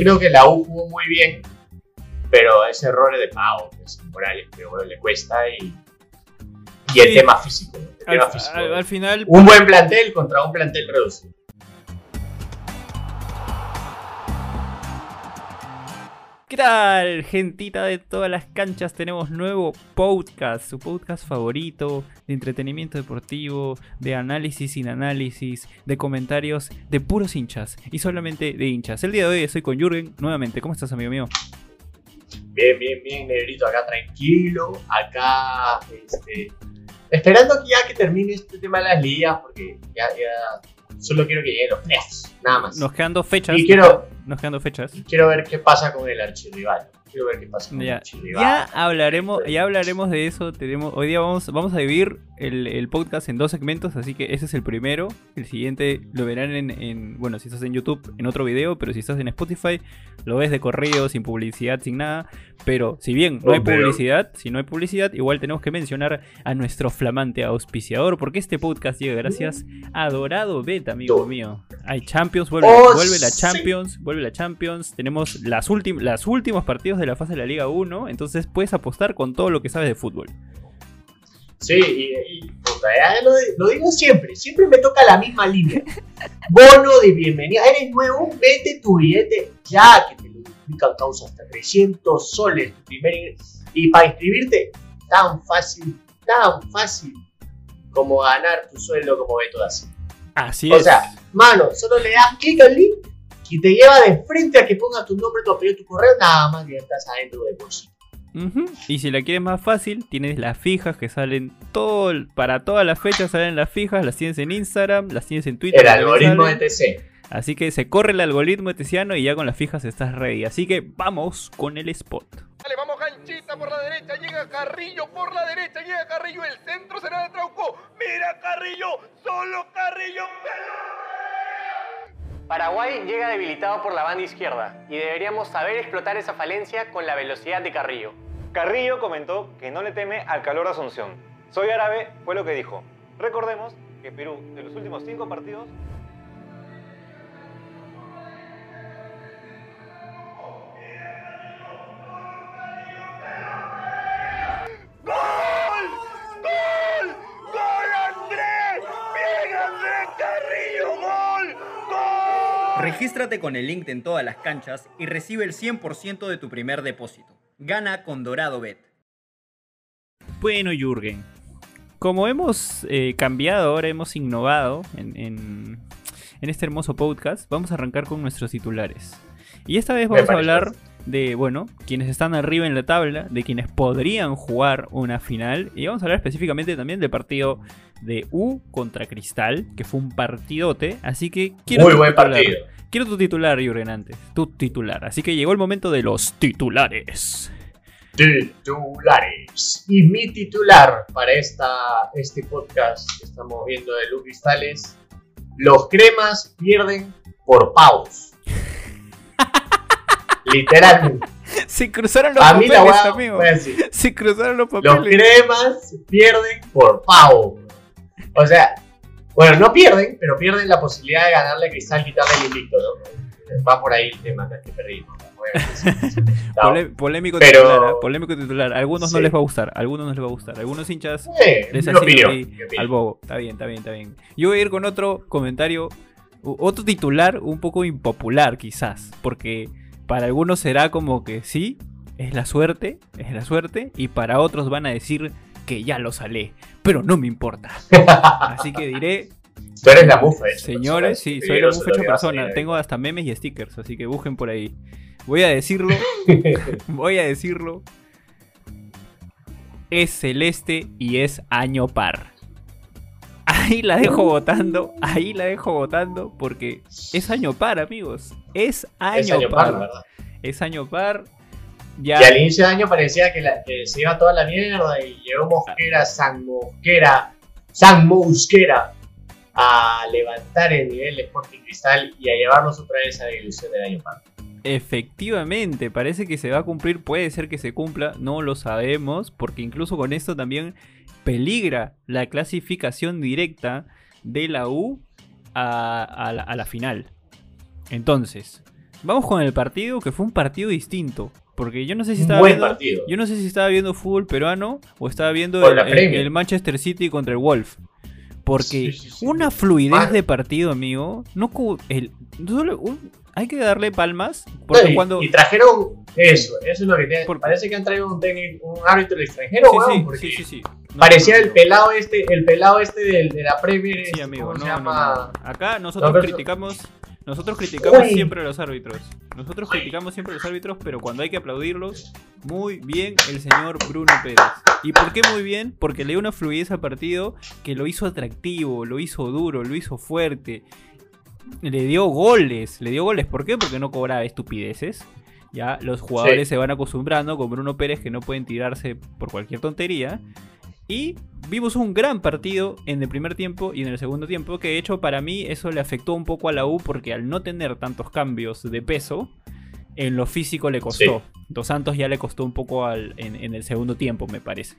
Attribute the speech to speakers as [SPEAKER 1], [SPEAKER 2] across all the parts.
[SPEAKER 1] Creo que la U jugó muy bien, pero ese error es de Pau, es Morales, pero bueno, le cuesta y, y el
[SPEAKER 2] Sí.
[SPEAKER 1] tema físico. El
[SPEAKER 2] Al,
[SPEAKER 1] tema físico.
[SPEAKER 2] al- al final,
[SPEAKER 1] Un buen plantel contra un plantel reducido.
[SPEAKER 2] ¿Qué tal, gentita de todas las canchas? Tenemos nuevo podcast, su podcast favorito de entretenimiento deportivo, de análisis sin análisis, de comentarios de puros hinchas y solamente de hinchas. El día de hoy estoy con Jürgen nuevamente. ¿Cómo estás, amigo mío?
[SPEAKER 1] Bien, bien, bien, negrito, acá tranquilo, acá este, esperando que ya que termine este tema de las ligas, porque ya, ya solo quiero que lleguen los playoffs, nada más.
[SPEAKER 2] Nos quedan dos fechas.
[SPEAKER 1] y quiero,
[SPEAKER 2] Nos quedan dos fechas.
[SPEAKER 1] quiero ver qué pasa con el archirrival. Quiero ver qué pasa con
[SPEAKER 2] Ya, ya hablaremos, ya hablaremos de eso. Tenemos, hoy día vamos, vamos a dividir el, el podcast en dos segmentos, así que ese es el primero. El siguiente lo verán en, en- bueno, si estás en YouTube, en otro video, pero si estás en Spotify, lo ves de corrido, sin publicidad, sin nada. Pero si bien no hay publicidad, si no hay publicidad, igual tenemos que mencionar a nuestro flamante auspiciador, porque este podcast llega gracias a Dorado Bet, amigo mío. Hay Champions, vuelve,
[SPEAKER 1] Oh,
[SPEAKER 2] vuelve la
[SPEAKER 1] sí.
[SPEAKER 2] Champions, vuelve la Champions. Tenemos las, últim- las últimos partidos de la fase de la Liga 1, entonces puedes apostar con todo lo que sabes de fútbol.
[SPEAKER 1] Sí, y, y, puta, ya lo, lo digo siempre, siempre me toca la misma línea. Bono de bienvenida, eres nuevo, vete tu billete ya, que te lo duplican causa hasta 300 soles tu primer ingreso. Y para inscribirte, tan fácil, tan fácil como ganar tu sueldo como Beto.
[SPEAKER 2] Así
[SPEAKER 1] O
[SPEAKER 2] es.
[SPEAKER 1] sea, mano, solo le das clic al link y te lleva de frente a que pongas tu nombre, tu apellido, tu correo, nada más que ya estás adentro del bolsillo.
[SPEAKER 2] Ujú. Y si la quieres más fácil, tienes las fijas que salen todo para todas las fechas salen las fijas, las tienes en Instagram, las tienes en Twitter.
[SPEAKER 1] El algoritmo de TC.
[SPEAKER 2] Así que se corre el algoritmo etesiano y ya con las fijas estás ready. Así que vamos con el spot.
[SPEAKER 3] Dale, vamos Ganchita por la derecha, llega Carrillo por la derecha, llega Carrillo, el centro será de Trauco. Mira Carrillo, solo Carrillo.
[SPEAKER 4] Paraguay llega debilitado por la banda izquierda y deberíamos saber explotar esa falencia con la velocidad de Carrillo.
[SPEAKER 5] Carrillo comentó que no le teme al calor de Asunción. Soy árabe, fue lo que dijo. Recordemos que Perú, de los últimos cinco partidos,
[SPEAKER 6] Regístrate con el link en todas las canchas y recibe el 100% de tu primer depósito. Gana con Dorado Bet.
[SPEAKER 2] Bueno, Jürgen, como hemos eh, cambiado, ahora hemos innovado en, en- en este hermoso podcast, vamos a arrancar con nuestros titulares. Y esta vez vamos a hablar de, bueno, quienes están arriba en la tabla, de quienes podrían jugar una final. Y vamos a hablar específicamente también del partido de U contra Cristal, que fue un partidote. Así que quiero
[SPEAKER 1] Muy
[SPEAKER 2] tu
[SPEAKER 1] buen
[SPEAKER 2] titular.
[SPEAKER 1] partido.
[SPEAKER 2] Quiero tu titular, Jürgen, antes. Tu titular. Así que llegó el momento de los titulares.
[SPEAKER 1] Titulares. Y mi titular para esta, este podcast que estamos viendo de Lu Cristales. Los cremas pierden por pavos. Literalmente.
[SPEAKER 2] Se cruzaron los
[SPEAKER 1] A mí la
[SPEAKER 2] papeles,
[SPEAKER 1] voy a-
[SPEAKER 2] amigo. Se cruzaron los
[SPEAKER 1] Los
[SPEAKER 2] papeles.
[SPEAKER 1] cremas pierden por pavo. O sea, bueno, no pierden, pero pierden la posibilidad de ganarle a Cristal quitarle el invicto, ¿no? Va por ahí el tema, que perdimos.
[SPEAKER 2] Polémico
[SPEAKER 1] Pero-
[SPEAKER 2] titular, ¿ah? polémico titular. Algunos no les va a gustar, algunos no les va a gustar. Algunos hinchas les
[SPEAKER 1] opinión.
[SPEAKER 2] al bobo. Está bien, está bien, está bien. Yo voy a ir con otro comentario, otro titular un poco impopular quizás, porque para algunos será como que sí, es la suerte, es la suerte, y para otros van a decir que ya lo salé, pero no me importa. Así que diré,
[SPEAKER 1] Tú eres la mufa, hecha
[SPEAKER 2] señores, sí, soy la mufa hecha persona, tengo hasta memes y stickers, así que busquen por ahí. Voy a decirlo, voy a decirlo. Es celeste y es año par. Ahí la dejo votando, ahí la dejo votando porque es año par, amigos. Es año,
[SPEAKER 1] Es año
[SPEAKER 2] par.
[SPEAKER 1] par, ¿verdad?
[SPEAKER 2] Es año par. Ya
[SPEAKER 1] Y al inicio de año parecía que, la- que se iba toda la mierda y llegó Mosquera, San Mosquera, San Mosquera a levantar el nivel de Sporting Cristal y a llevarnos otra vez a la ilusión del año par.
[SPEAKER 2] Efectivamente, parece que se va a cumplir, puede ser que se cumpla, no lo sabemos, porque incluso con esto también peligra la clasificación directa de la U a, a la, a la final. Entonces, vamos con el partido, que fue un partido distinto. Porque yo no sé si estaba
[SPEAKER 1] buen
[SPEAKER 2] viendo,
[SPEAKER 1] partido.
[SPEAKER 2] yo no sé si estaba viendo fútbol peruano o estaba viendo el, Manchester City contra el Wolf. Porque
[SPEAKER 1] Sí, sí, sí.
[SPEAKER 2] una fluidez de partido, amigo. No cu- el, solo un- hay que darle palmas. Porque
[SPEAKER 1] y,
[SPEAKER 2] cuando.
[SPEAKER 1] y trajeron eso, eso es lo que tiene. Parece que han traído un técnico, un árbitro extranjero, porque
[SPEAKER 2] sí, sí, sí. No,
[SPEAKER 1] parecía
[SPEAKER 2] no,
[SPEAKER 1] el pelado este, el pelado este del, de la Premier,
[SPEAKER 2] Sí,
[SPEAKER 1] este,
[SPEAKER 2] amigo,
[SPEAKER 1] ¿cómo
[SPEAKER 2] no,
[SPEAKER 1] llama?
[SPEAKER 2] no. Acá nosotros
[SPEAKER 1] pero-
[SPEAKER 2] criticamos, nosotros criticamos
[SPEAKER 1] Uy.
[SPEAKER 2] siempre a los árbitros. Nosotros criticamos siempre a los árbitros, pero cuando hay que aplaudirlos, muy bien el señor Bruno Pérez. ¿Y por qué muy bien? Porque le dio una fluidez al partido que lo hizo atractivo, lo hizo duro, lo hizo fuerte. Le dio goles, le dio goles. ¿Por qué? Porque no cobraba estupideces. Ya los jugadores
[SPEAKER 1] Sí.
[SPEAKER 2] se van acostumbrando con Bruno Pérez que no pueden tirarse por cualquier tontería. Y vimos un gran partido en el primer tiempo y en el segundo tiempo, que de hecho para mí eso le afectó un poco a la U porque al no tener tantos cambios de peso, en lo físico le costó. Dos Santos ya le costó un poco al- en, en el segundo tiempo, me parece.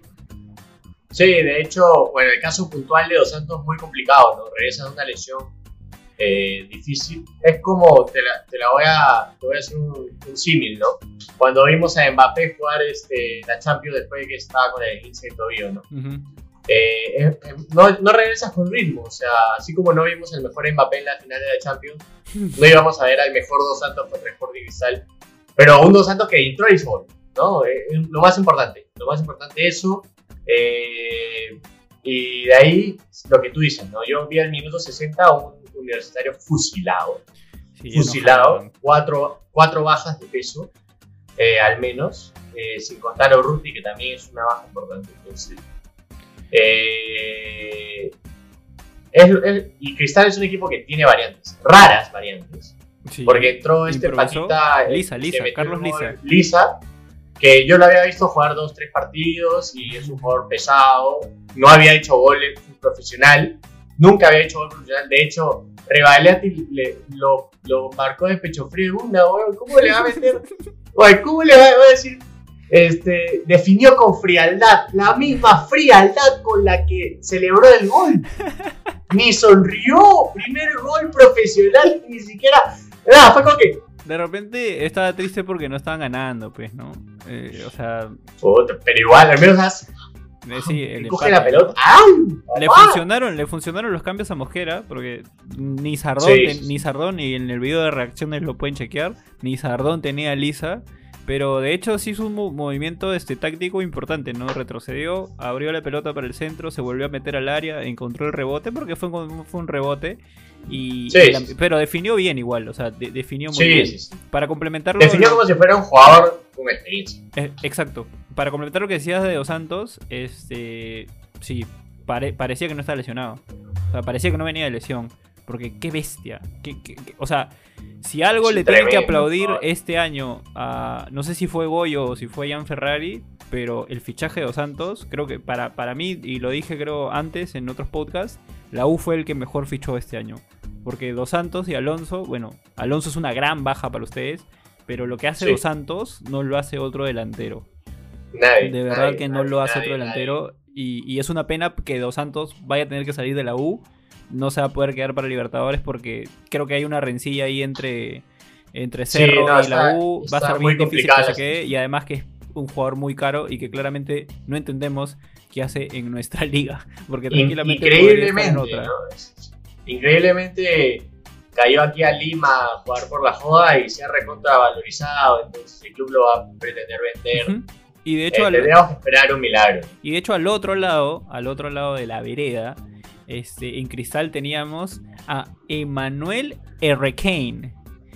[SPEAKER 1] Sí, de hecho, bueno, el caso puntual de Dos Santos es muy complicado, ¿no? Regresa de una lesión eh, difícil. Es como, te la, te la voy a, te voy a hacer un, un símil, ¿no? Cuando vimos a Mbappé jugar este, la Champions después de que estaba con el 15 de tobillo, ¿no?
[SPEAKER 2] Ujú.
[SPEAKER 1] Eh, eh, eh, no, no regresas con ritmo, o sea, así como no vimos el mejor Mbappé en la final de la Champions, no íbamos a ver al mejor Dos Santos contra Sporting Cristal, pero un Dos Santos que entró y gol, ¿no? Eh, eh, lo más importante, lo más importante eso, eh, y de ahí lo que tú dices, ¿no? Yo vi al minuto 60 a un universitario fusilado,
[SPEAKER 2] Sí,
[SPEAKER 1] fusilado,
[SPEAKER 2] enojado.
[SPEAKER 1] cuatro, cuatro bajas de peso, eh, al menos, eh, sin contar a Urruti, que también es una baja importante. Entonces, eh, es- es- y Cristal es un equipo que tiene variantes, raras variantes,
[SPEAKER 2] Sí.
[SPEAKER 1] porque entró este patita.
[SPEAKER 2] Lisa, Lisa, Carlos Lisa.
[SPEAKER 1] Lisa, que yo lo había visto jugar dos, tres partidos y es un jugador pesado, no había hecho goles profesional, nunca había hecho gol profesional, de hecho, Rivaleati le, lo, lo marcó de pecho frío una, weón, ¿cómo le va a meter? Oye, ¿cómo le va a decir? Este, definió con frialdad, la misma frialdad con la que celebró el gol. Ni sonrió, primer gol profesional, ni siquiera. Nada, fue como que.
[SPEAKER 2] De repente estaba triste porque no estaban ganando, pues, ¿no? Eh, o sea,
[SPEAKER 1] Puta, pero igual, al menos haz,
[SPEAKER 2] eh, sí, el
[SPEAKER 1] coge
[SPEAKER 2] empate,
[SPEAKER 1] la
[SPEAKER 2] ¿no?
[SPEAKER 1] pelota. ¡Ay!
[SPEAKER 2] Le funcionaron, le funcionaron los cambios a Mosquera, porque ni Sardón,
[SPEAKER 1] Sí,
[SPEAKER 2] ten- ni Sardón, ni en el video de reacciones lo pueden chequear, ni Sardón tenía a Lisa, pero de hecho sí hizo un mo- movimiento este, táctico importante, ¿no? Retrocedió, abrió la pelota para el centro, se volvió a meter al área, encontró el rebote, porque fue, un- fue un rebote, y,
[SPEAKER 1] Sí,
[SPEAKER 2] la- pero definió bien igual, o sea, de- definió muy
[SPEAKER 1] Sí,
[SPEAKER 2] bien.
[SPEAKER 1] sí.
[SPEAKER 2] Para complementarlo...
[SPEAKER 1] Definió como si fuera un jugador con experiencia.
[SPEAKER 2] eh, exacto. Para complementar lo que decías de Dos Santos, este. Sí, pare- parecía que no estaba lesionado. O sea, parecía que no venía de lesión. Porque qué bestia. Qué- qué- qué- o sea, si algo
[SPEAKER 1] Sí,
[SPEAKER 2] le tienen que aplaudir
[SPEAKER 1] ¿no?
[SPEAKER 2] este año a. No sé si fue Goyo o si fue Jan Ferrari. Pero el fichaje de Dos Santos, creo que para, para mí, y lo dije creo antes en otros podcasts, la U fue el que mejor fichó este año. Porque Dos Santos y Alonso, bueno, Alonso es una gran baja para ustedes. Pero lo que hace
[SPEAKER 1] Sí.
[SPEAKER 2] Dos Santos no lo hace otro delantero.
[SPEAKER 1] Nadie.
[SPEAKER 2] De verdad
[SPEAKER 1] nadie,
[SPEAKER 2] que no
[SPEAKER 1] nadie,
[SPEAKER 2] lo hace otro delantero. Y, y es una pena que Dos Santos vaya a tener que salir de la U. No se va a poder quedar para Libertadores porque creo que hay una rencilla ahí entre, entre
[SPEAKER 1] Sí,
[SPEAKER 2] Cerro
[SPEAKER 1] no,
[SPEAKER 2] y la U. Va a
[SPEAKER 1] está
[SPEAKER 2] ser
[SPEAKER 1] muy
[SPEAKER 2] difícil que se quede. Y además que es un jugador muy caro y que claramente no entendemos qué hace en nuestra liga. Porque tranquilamente estar en
[SPEAKER 1] increíblemente,
[SPEAKER 2] otra.
[SPEAKER 1] increíblemente cayó aquí a Lima a jugar por la joda y se ha recontravalorizado, entonces el club lo va a pretender vender.
[SPEAKER 2] Y de
[SPEAKER 1] Eh,
[SPEAKER 2] hecho, al-
[SPEAKER 1] que esperar un milagro.
[SPEAKER 2] Y de hecho al otro lado, al otro lado de la vereda, este, en Cristal teníamos a Emanuel Errecain.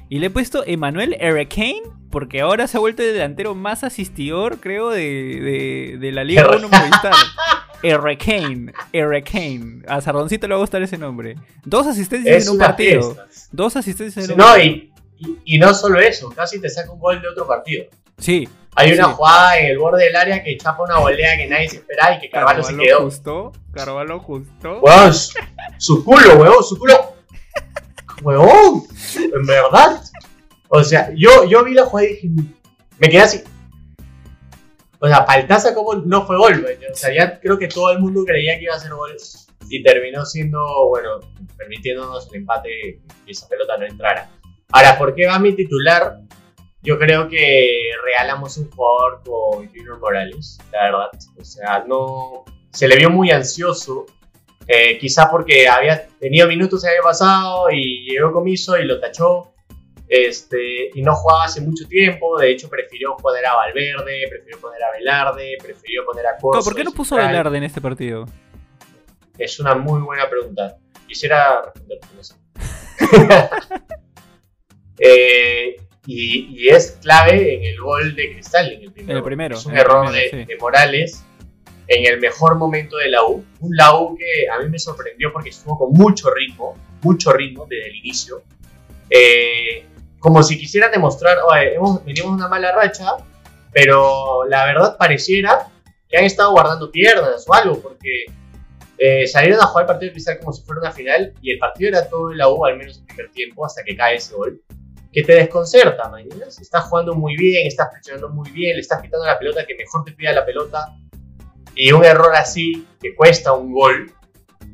[SPEAKER 2] Y le he puesto Emanuel Errecain porque ahora se ha vuelto el delantero más asistidor, creo, de, de- de la Liga 1 Movistar. Errecain, Errecain. A Sardoncito le va a gustar ese nombre. Dos asistencias
[SPEAKER 1] Es
[SPEAKER 2] en un partido.
[SPEAKER 1] fiesta.
[SPEAKER 2] Dos asistencias en un
[SPEAKER 1] no,
[SPEAKER 2] partido.
[SPEAKER 1] y, y- y no solo eso, casi te saca un gol de otro partido.
[SPEAKER 2] Sí.
[SPEAKER 1] Hay una
[SPEAKER 2] Sí.
[SPEAKER 1] jugada en el borde del área que chapa una volea que nadie se esperaba y que Carvalho se quedó.
[SPEAKER 2] justo. Carvalho justo.
[SPEAKER 1] Weón, su, su culo, weón, su culo. Weón, en verdad. O sea, yo, yo vi la jugada y dije, me quedé así. O sea, Paltaza como no fue gol, weón. O sea, ya creo que todo el mundo creía que iba a ser gol. Y terminó siendo, bueno, permitiéndonos el empate y esa pelota no entrara. Ahora, ¿por qué va mi titular? Yo creo que regalamos un jugador con Junior Morales, la verdad. O sea, no. Se le vio muy ansioso. Eh, quizás porque había tenido minutos el año pasado y llegó comiso y lo tachó. Este, y no jugaba hace mucho tiempo. De hecho, prefirió poner a Valverde, prefirió poner a Velarde, prefirió poner a Corso.
[SPEAKER 2] ¿Por qué no puso
[SPEAKER 1] central.
[SPEAKER 2] Velarde en este partido?
[SPEAKER 1] Es una muy buena pregunta. Quisiera responder, no sé. Eh, y, y es clave en el gol de Cristal, en el primero.
[SPEAKER 2] En el primero,
[SPEAKER 1] Es un
[SPEAKER 2] en
[SPEAKER 1] error
[SPEAKER 2] primero,
[SPEAKER 1] de,
[SPEAKER 2] sí.
[SPEAKER 1] de Morales en el mejor momento de la U. Un la U que a mí me sorprendió porque estuvo con mucho ritmo, mucho ritmo desde el inicio. Eh, como si quisieran demostrar, oye, hemos, venimos una mala racha, pero la verdad pareciera que han estado guardando piernas o algo, porque eh, salieron a jugar el partido de Cristal como si fuera una final y el partido era todo de la U, al menos el primer tiempo, hasta que cae ese gol. Que te desconcerta, mañana. Estás jugando muy bien, estás presionando muy bien, le estás quitando la pelota que mejor te pida la pelota. Y un error así, que cuesta un gol,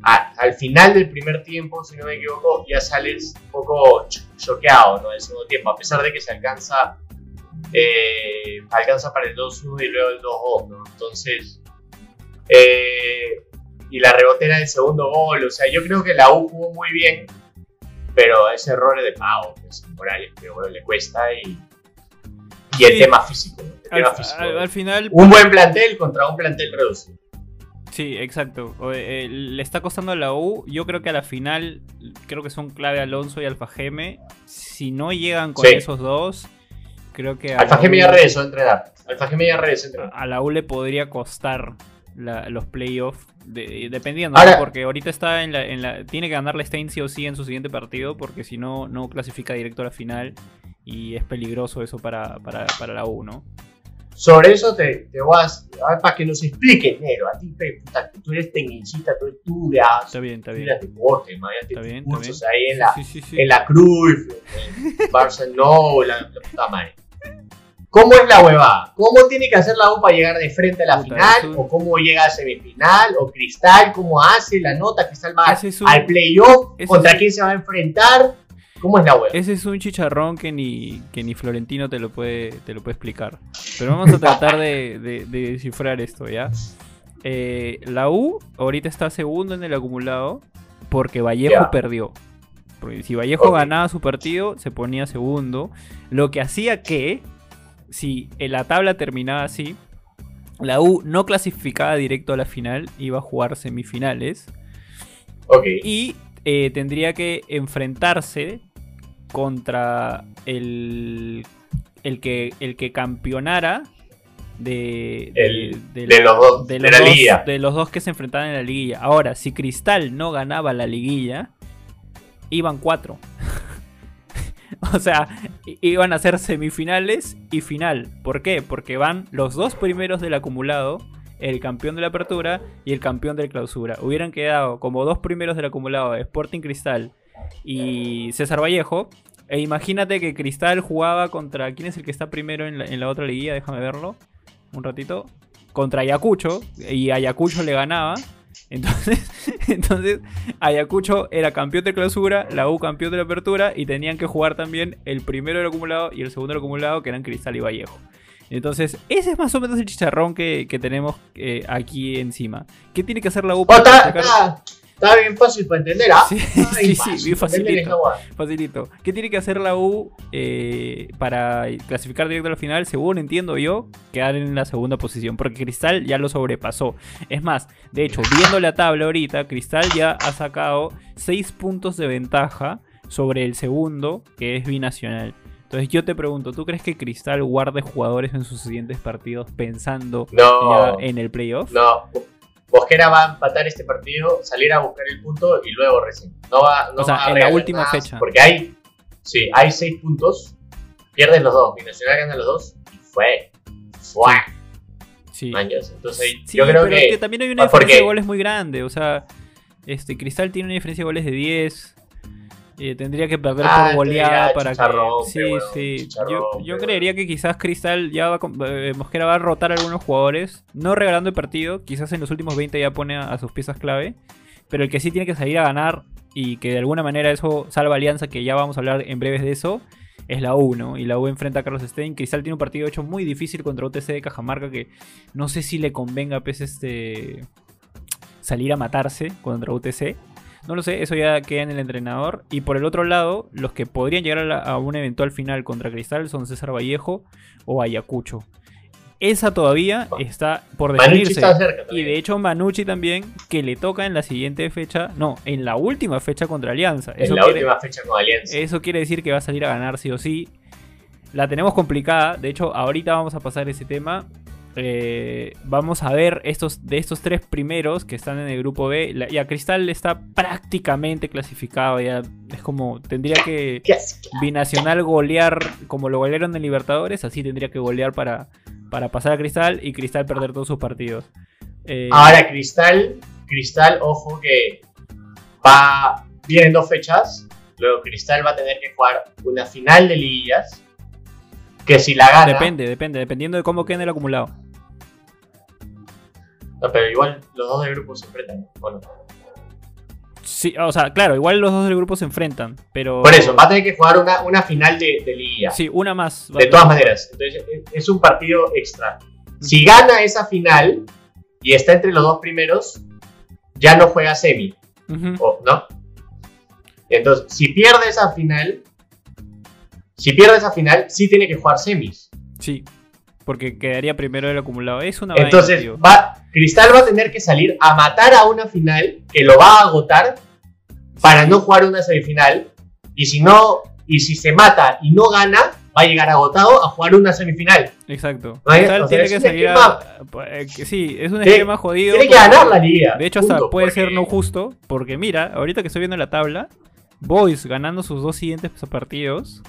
[SPEAKER 1] al final del primer tiempo, si no me equivoco, ya sales un poco ch- choqueado ¿no? del segundo tiempo, a pesar de que se alcanza, eh, alcanza para el 2-1 y luego el 2-2. ¿no? Entonces, eh, y la rebotera del segundo gol, o sea, yo creo que la U jugó muy bien, pero es de Pau, es Morales, que bueno, le cuesta y, y el
[SPEAKER 2] Sí.
[SPEAKER 1] tema físico.
[SPEAKER 2] Al,
[SPEAKER 1] tema físico.
[SPEAKER 2] al- al final,
[SPEAKER 1] Un buen plantel contra un plantel reducido.
[SPEAKER 2] sí, exacto. O, eh, le está costando a la U. Yo creo que a la final, creo que son clave Alonso y Alfa Geme. Si no llegan con
[SPEAKER 1] Sí.
[SPEAKER 2] esos dos, creo que
[SPEAKER 1] Alfa Geme ya regresó a entrenar. Alfa Geme ya regresó a entrenar.
[SPEAKER 2] a la U le podría costar la- los playoffs, de- dependiendo,
[SPEAKER 1] Ahora-
[SPEAKER 2] ¿no? porque ahorita está en la, en la... Tiene que ganarle Stein sí o sí en su siguiente partido, porque si no, no clasifica directo a la final y es peligroso eso para, para, para la U, ¿no?
[SPEAKER 1] Sobre eso te, te voy a, a ver, para que nos expliques, negro. A ti, puta, tú eres tecnicista, tú estudias,
[SPEAKER 2] Está bien, está bien.
[SPEAKER 1] estudias deporte, cursos
[SPEAKER 2] bien.
[SPEAKER 1] ahí en la,
[SPEAKER 2] Sí, sí, sí.
[SPEAKER 1] en la Cruz, en Barcelona, la, la puta madre. ¿Cómo es la huevada? ¿Cómo tiene que hacer la U para llegar de frente a la
[SPEAKER 2] Puta,
[SPEAKER 1] final? ¿O cómo llega a semifinal? ¿O Cristal cómo hace la nota? ¿Cristal va
[SPEAKER 2] Ese es un-
[SPEAKER 1] al playoff? ¿Contra quién se va a enfrentar? ¿Cómo es la huevada?
[SPEAKER 2] Ese es un chicharrón que ni, que ni Florentino te lo puede, te lo puede explicar. Pero vamos a tratar de, de- de descifrar esto, ¿ya? Eh, la U ahorita está segundo en el acumulado porque Vallejo perdió. Porque si Vallejo ganaba su partido, se ponía segundo. Lo que hacía que, si en la tabla terminaba así, la U no clasificaba directo a la final, iba a jugar semifinales. Y eh, tendría que enfrentarse contra el, el, que, el que campeonara de, de-
[SPEAKER 1] El-
[SPEAKER 2] de
[SPEAKER 1] de los dos- de la
[SPEAKER 2] dos-
[SPEAKER 1] liguilla.
[SPEAKER 2] de los dos que se enfrentaban en la liguilla. Ahora, si Cristal no ganaba la liguilla, iban cuatro. o sea, iban a ser semifinales y final. ¿Por qué? Porque van los dos primeros del acumulado, el campeón de la apertura y el campeón del clausura. Hubieran quedado como dos primeros del acumulado Sporting Cristal y César Vallejo. E imagínate que Cristal jugaba contra. ¿Quién es el que está primero en la, en la otra liguilla? Déjame verlo. Un ratito. Contra Ayacucho. Y Ayacucho le ganaba. Entonces, entonces Ayacucho era campeón de clausura, la U campeón de la apertura y tenían que jugar también el primero del acumulado y el segundo del acumulado que eran Cristal y Vallejo. Entonces, ese es más o menos el chicharrón que, que tenemos eh, aquí encima. ¿Qué tiene que hacer la U para
[SPEAKER 1] está,
[SPEAKER 2] clasificar?
[SPEAKER 1] Está- bien fácil para entender, ¿ah?
[SPEAKER 2] Sí, sí, sí,
[SPEAKER 1] fácil
[SPEAKER 2] bien facilito. Facilito. ¿Qué tiene que hacer la U eh, para clasificar directo a la final? Según entiendo yo, quedar en la segunda posición. Porque Cristal ya lo sobrepasó. Es más, de hecho, viendo la tabla ahorita, Cristal ya ha sacado 6 puntos de ventaja sobre el segundo, que es binacional. Entonces yo te pregunto, ¿tú crees que Cristal guarde jugadores en sus siguientes partidos pensando
[SPEAKER 1] No,
[SPEAKER 2] ya en el playoff?
[SPEAKER 1] no. Mosquera va a empatar este partido, salir a buscar el punto y luego recién. No va, no
[SPEAKER 2] O sea,
[SPEAKER 1] va a
[SPEAKER 2] en la última
[SPEAKER 1] nada,
[SPEAKER 2] fecha.
[SPEAKER 1] Porque hay, sí, hay seis puntos, pierden los dos, Binacional gana los dos y fue. Fue.
[SPEAKER 2] Sí.
[SPEAKER 1] Entonces
[SPEAKER 2] Sí,
[SPEAKER 1] yo creo
[SPEAKER 2] pero
[SPEAKER 1] que.
[SPEAKER 2] también hay una diferencia
[SPEAKER 1] porque-
[SPEAKER 2] de goles muy grande. O sea, este Cristal tiene una diferencia de goles de 10. Eh, tendría que perder
[SPEAKER 1] Ah,
[SPEAKER 2] por goleada para que. Sí, sí. Yo, yo creería que quizás Cristal ya va eh, Mosquera va a rotar a algunos jugadores. No regalando el partido. Quizás en los últimos 20 ya pone a, a sus piezas clave. Pero el que sí tiene que salir a ganar y que de alguna manera eso salva Alianza, que ya vamos a hablar en breves de eso, es la U, ¿no? Y la U enfrenta a Carlos Stein. Cristal tiene un partido hecho muy difícil contra UTC de Cajamarca que no sé si le convenga pues, este, salir a matarse contra UTC. No lo sé, eso ya queda en el entrenador. Y por el otro lado, los que podrían llegar a, la- a un eventual final contra Cristal son César Vallejo o Ayacucho. Esa todavía está por definirse.
[SPEAKER 1] está cerca
[SPEAKER 2] Y de hecho Manucci también, que le toca en la siguiente fecha, no, en la última fecha contra Alianza.
[SPEAKER 1] en
[SPEAKER 2] Eso
[SPEAKER 1] la
[SPEAKER 2] quiere,
[SPEAKER 1] última fecha con Alianza.
[SPEAKER 2] eso quiere decir que va a salir a ganar sí o sí. La tenemos complicada. De hecho, ahorita vamos a pasar ese tema. Eh, vamos a ver estos de estos tres primeros que están en el grupo B. La- ya Cristal está prácticamente clasificado. Ya es como tendría que binacional golear como lo golearon en Libertadores. Así tendría que golear para, para pasar a Cristal y Cristal perder todos sus partidos. Eh,
[SPEAKER 1] Ahora Cristal, Cristal, ojo que va vienen dos fechas. Luego Cristal va a tener que jugar una final de liguillas. Que si la gana.
[SPEAKER 2] depende, depende, dependiendo de cómo quede en el acumulado.
[SPEAKER 1] No, pero igual los dos de grupo se enfrentan. ¿o no?
[SPEAKER 2] Sí, o sea, claro, igual los dos del grupo se enfrentan, pero.
[SPEAKER 1] Por eso, va a tener que jugar una, una final de, de liguilla.
[SPEAKER 2] Sí, una más.
[SPEAKER 1] de todas maneras. Entonces, es- un partido extra. Si gana esa final y está entre los dos primeros, ya no juega semi, o- ¿no? Entonces, si pierde esa final, si pierde esa final, sí tiene que jugar semis.
[SPEAKER 2] Sí, porque quedaría primero el acumulado. Es una vaina,
[SPEAKER 1] Entonces,
[SPEAKER 2] tío.
[SPEAKER 1] va, Cristal va a tener que salir a matar a una final que lo va a agotar para no jugar una semifinal. Y si no, y si se mata y no gana, va a llegar agotado a jugar una semifinal.
[SPEAKER 2] Exacto.
[SPEAKER 1] No
[SPEAKER 2] Cristal
[SPEAKER 1] o sea,
[SPEAKER 2] tiene que salir
[SPEAKER 1] esquema-
[SPEAKER 2] a. eh, Sí, es un esquema jodido.
[SPEAKER 1] Tiene que ganar la liga.
[SPEAKER 2] De hecho, hasta
[SPEAKER 1] punto,
[SPEAKER 2] puede
[SPEAKER 1] porque-
[SPEAKER 2] ser no justo, porque mira, ahorita que estoy viendo la tabla, Boys ganando sus dos siguientes partidos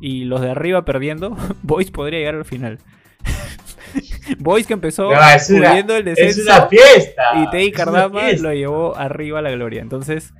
[SPEAKER 2] y los de arriba perdiendo, Boys podría llegar al final. Boys que empezó
[SPEAKER 1] es
[SPEAKER 2] pudiendo el
[SPEAKER 1] Es
[SPEAKER 2] descenso
[SPEAKER 1] una fiesta.
[SPEAKER 2] y Teddy
[SPEAKER 1] es
[SPEAKER 2] Cardama lo llevó arriba a la gloria. Entonces,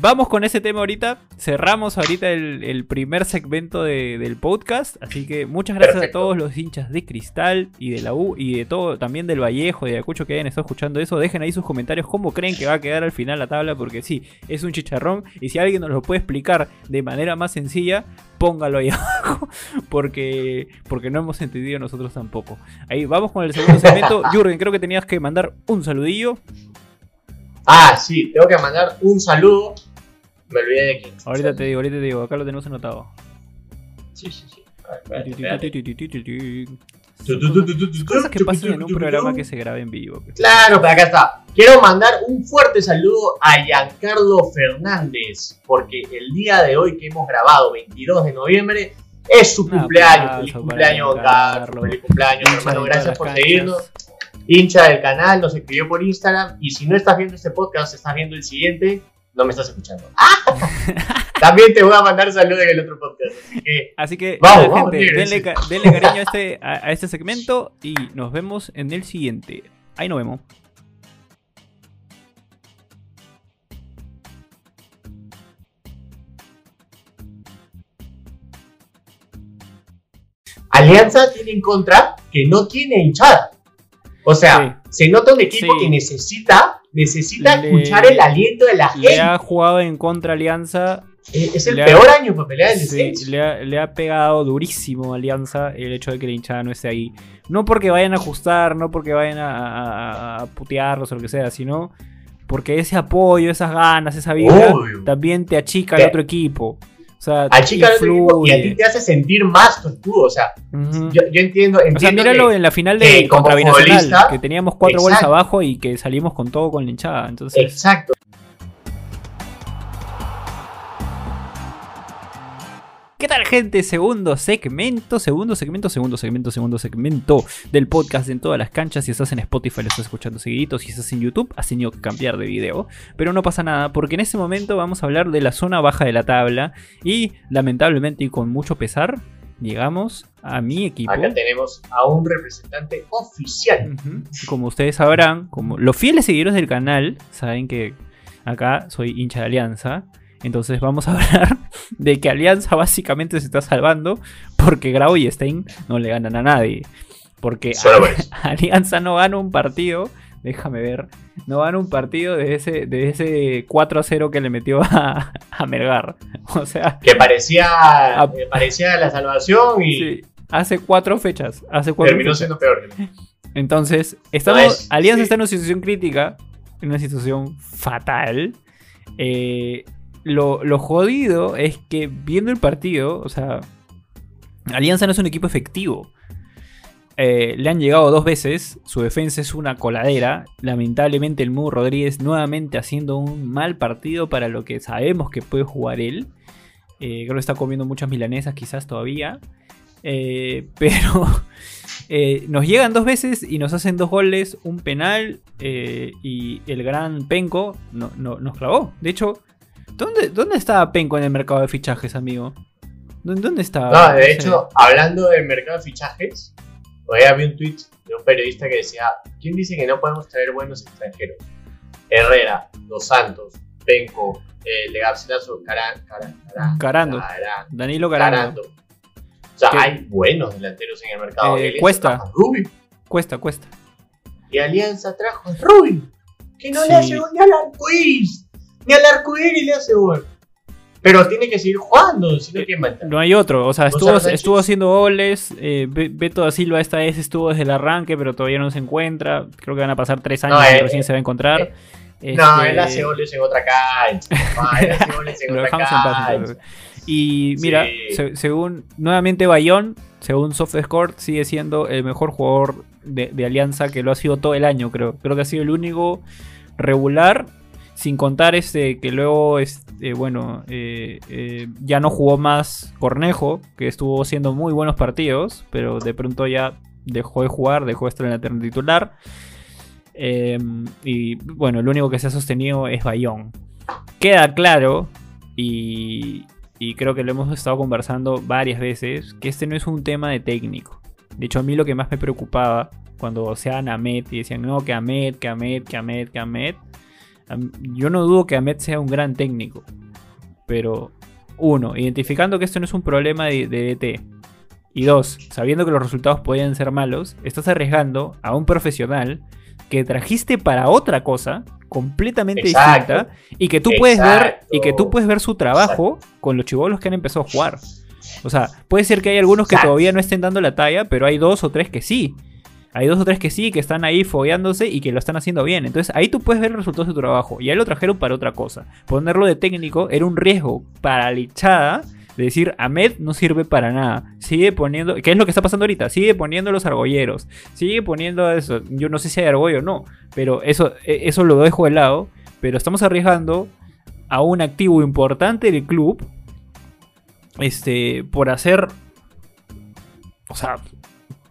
[SPEAKER 2] vamos con ese tema ahorita. Cerramos ahorita el, el primer segmento de- del podcast. Así que muchas gracias
[SPEAKER 1] Perfecto.
[SPEAKER 2] a todos los hinchas de Cristal y de la U y de todo, también del Vallejo, de Ayacucho que hayan estado escuchando eso. Dejen ahí sus comentarios cómo creen que va a quedar al final la tabla, porque sí, es un chicharrón. Y si alguien nos lo puede explicar de manera más sencilla, póngalo ahí abajo, porque, porque no hemos entendido nosotros tampoco. Ahí vamos con el segundo segmento. Jürgen, creo que tenías que mandar un saludillo.
[SPEAKER 1] Ah, sí, tengo que mandar un saludo. Me olvidé de quién.
[SPEAKER 2] Ahorita te digo, ahorita te digo, acá lo tenemos anotado.
[SPEAKER 1] Sí, sí, sí. A ver, espérate, espérate.
[SPEAKER 2] Cosas que pasan en un programa que se graba en vivo. pues.
[SPEAKER 1] Claro, pero acá está. Quiero mandar un fuerte saludo a Giancarlo Fernández, porque el día de hoy que hemos grabado, 22 de noviembre, es su cumpleaños. Feliz cumpleaños. Carlos. Feliz cumpleaños, hermano. Gracias por seguirnos. Hincha del canal, nos escribió por Instagram. Y si no estás viendo este podcast, estás viendo el siguiente, no me estás escuchando. También te voy a mandar saludos en el otro podcast. Así que,
[SPEAKER 2] Así que,
[SPEAKER 1] Vamos, vamos,
[SPEAKER 2] gente, denle, ca- denle cariño a este, a, a este segmento y nos vemos en el siguiente. Ahí nos vemos.
[SPEAKER 1] Alianza tiene en contra que no tiene hinchada. O sea, se nota un equipo
[SPEAKER 2] Sí.
[SPEAKER 1] que necesita, necesita
[SPEAKER 2] Le-
[SPEAKER 1] escuchar el aliento de la gente.
[SPEAKER 2] Le ha jugado en contra Alianza.
[SPEAKER 1] Es es el
[SPEAKER 2] le ha-
[SPEAKER 1] peor año para pelear el
[SPEAKER 2] sí, le, ha, le ha pegado durísimo a Alianza el hecho de que la hinchada no esté ahí. No porque vayan a ajustar, no porque vayan a, a- a putearlos o lo que sea, sino porque ese apoyo, esas ganas, esa
[SPEAKER 1] Obvio.
[SPEAKER 2] también te achica al otro equipo. O sea,
[SPEAKER 1] Al equipo y a ti te hace sentir más tu escudo. O sea, yo, yo entiendo, entiendo
[SPEAKER 2] O sea, míralo
[SPEAKER 1] que-
[SPEAKER 2] en la final de
[SPEAKER 1] como
[SPEAKER 2] contra Binacional, que teníamos cuatro goles
[SPEAKER 1] Exacto.
[SPEAKER 2] abajo y que salimos con todo con la hinchada. Entonces,
[SPEAKER 1] Exacto.
[SPEAKER 2] ¿Qué tal, gente? Segundo segmento, segundo segmento, segundo segmento, segundo segmento del podcast en todas las canchas. Si estás en Spotify, lo estás escuchando seguidito. Si estás en YouTube, has tenido que cambiar de video. Pero no pasa nada, porque en este momento vamos a hablar de la zona baja de la tabla. Y lamentablemente y con mucho pesar, llegamos a mi equipo.
[SPEAKER 1] Acá tenemos a un representante oficial.
[SPEAKER 2] Como ustedes sabrán, como los fieles seguidores del canal saben que acá soy hincha de Alianza. Entonces vamos a hablar de que Alianza básicamente se está salvando porque Grau y Stein no le ganan a nadie. Porque. Alianza no gana un partido déjame ver. No van un partido de ese, de ese 4 a 0 que le metió a, a Melgar. O sea,
[SPEAKER 1] Que parecía, eh, parecía la salvación y
[SPEAKER 2] sí, hace cuatro fechas. Hace cuatro
[SPEAKER 1] terminó
[SPEAKER 2] fechas.
[SPEAKER 1] siendo peor.
[SPEAKER 2] Entonces, estamos,
[SPEAKER 1] No es-
[SPEAKER 2] Alianza
[SPEAKER 1] sí.
[SPEAKER 2] está en una situación crítica, en una situación fatal. Eh, lo, lo jodido es que viendo el partido, o sea, Alianza no es un equipo efectivo. Eh, le han llegado dos veces, su defensa es una coladera. Lamentablemente el Mu Rodríguez nuevamente haciendo un mal partido para lo que sabemos que puede jugar él. Eh, creo que está comiendo muchas milanesas quizás todavía. Eh, pero nos llegan dos veces y nos hacen dos goles, un penal y el gran Penco no- no- nos clavó. De hecho, ¿dónde, ¿dónde estaba Penco en el mercado de fichajes, amigo? ¿Dónde, estaba?
[SPEAKER 1] No, de hecho, hablando del mercado de fichajes, hoy había un tweet de un periodista que decía, ¿quién dice que no podemos traer buenos extranjeros? Herrera, Dos Santos, Penco, eh, Caran, Caran, Caran,
[SPEAKER 2] Carando.
[SPEAKER 1] Caran-
[SPEAKER 2] Danilo Carando.
[SPEAKER 1] Carando. O sea,
[SPEAKER 2] ¿Qué?
[SPEAKER 1] hay buenos delanteros en el mercado.
[SPEAKER 2] Eh, Cuesta.
[SPEAKER 1] Rubio.
[SPEAKER 2] Cuesta, cuesta.
[SPEAKER 1] Y Alianza trajo a Rubio. Que no
[SPEAKER 2] Sí.
[SPEAKER 1] le hace gol ni al arcoíris. Ni al arcoíris le hace gol. Pero tiene que seguir jugando, si no, ¿quién va a entrar?
[SPEAKER 2] No hay otro, o sea, estuvo, estuvo haciendo goles. eh, Be- Beto da Silva esta vez estuvo desde el arranque, pero todavía no se encuentra. Creo que van a pasar tres años
[SPEAKER 1] No,
[SPEAKER 2] y
[SPEAKER 1] eh,
[SPEAKER 2] recién se va a encontrar.
[SPEAKER 1] eh, No,
[SPEAKER 2] Este,
[SPEAKER 1] él hace goles en otra cancha. papá, él hace goles en otra
[SPEAKER 2] dejamos en paz,
[SPEAKER 1] cancha.
[SPEAKER 2] Y mira,
[SPEAKER 1] Sí.
[SPEAKER 2] se- según nuevamente Bayón, según SoftScore, sigue siendo el mejor jugador de, de Alianza que lo ha sido todo el año, creo. Creo que ha sido el único regular, sin contar este que luego, este, bueno, eh, eh, ya no jugó más Cornejo, que estuvo haciendo muy buenos partidos, pero de pronto ya dejó de jugar, dejó de estar en la terna titular. Eh, y bueno, el único que se ha sostenido es Bayón. Queda claro, y, y creo que lo hemos estado conversando varias veces, que este no es un tema de técnico. De hecho, a mí lo que más me preocupaba cuando se a Ahmed y decían, no, que Ahmed, que Ahmed, que Ahmed, que Ahmed. Yo no dudo que Ahmed sea un gran técnico. Pero, uno, identificando que esto no es un problema de, de DT. Y dos, sabiendo que los resultados podían ser malos, estás arriesgando a un profesional que trajiste para otra cosa completamente
[SPEAKER 1] Exacto.
[SPEAKER 2] distinta y que tú puedes ver y que tú puedes ver su trabajo con los chivolos que han empezado a jugar. O sea, puede ser que hay algunos que todavía no estén dando la talla, pero hay dos o tres que sí. Hay dos o tres que sí, que están ahí fogueándose y que lo están haciendo bien. Entonces ahí tú puedes ver los resultados de tu trabajo. Y ahí lo trajeron para otra cosa. Ponerlo de técnico era un riesgo para la hinchada de decir, Ahmed no sirve para nada. Sigue poniendo, ¿qué es lo que está pasando ahorita? Sigue poniendo los argolleros. Sigue poniendo eso. Yo no sé si hay argollo o no, pero eso, eh, eso lo dejo de lado. Pero estamos arriesgando a un activo importante del club este, por hacer, o sea,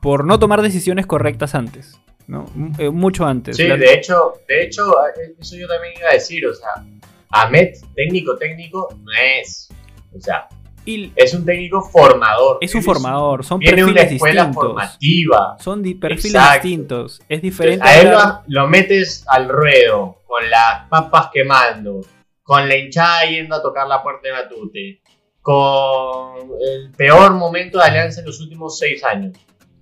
[SPEAKER 2] por no tomar decisiones correctas antes, ¿no? Eh, mucho antes.
[SPEAKER 1] Sí,
[SPEAKER 2] La-
[SPEAKER 1] de hecho, de hecho, eso yo también iba a decir, o sea, Ahmed, técnico, técnico, no es. O sea,
[SPEAKER 2] y
[SPEAKER 1] es un técnico formador.
[SPEAKER 2] es un formador, son
[SPEAKER 1] Tiene una
[SPEAKER 2] perfiles
[SPEAKER 1] escuela
[SPEAKER 2] distintos.
[SPEAKER 1] formativa.
[SPEAKER 2] Son perfiles
[SPEAKER 1] Exacto.
[SPEAKER 2] distintos. Es diferente.
[SPEAKER 1] a él
[SPEAKER 2] hablar-
[SPEAKER 1] lo, lo metes al ruedo, con las papas quemando, con la hinchada yendo a tocar la puerta de Matute, con el peor momento de Alianza en los últimos seis años.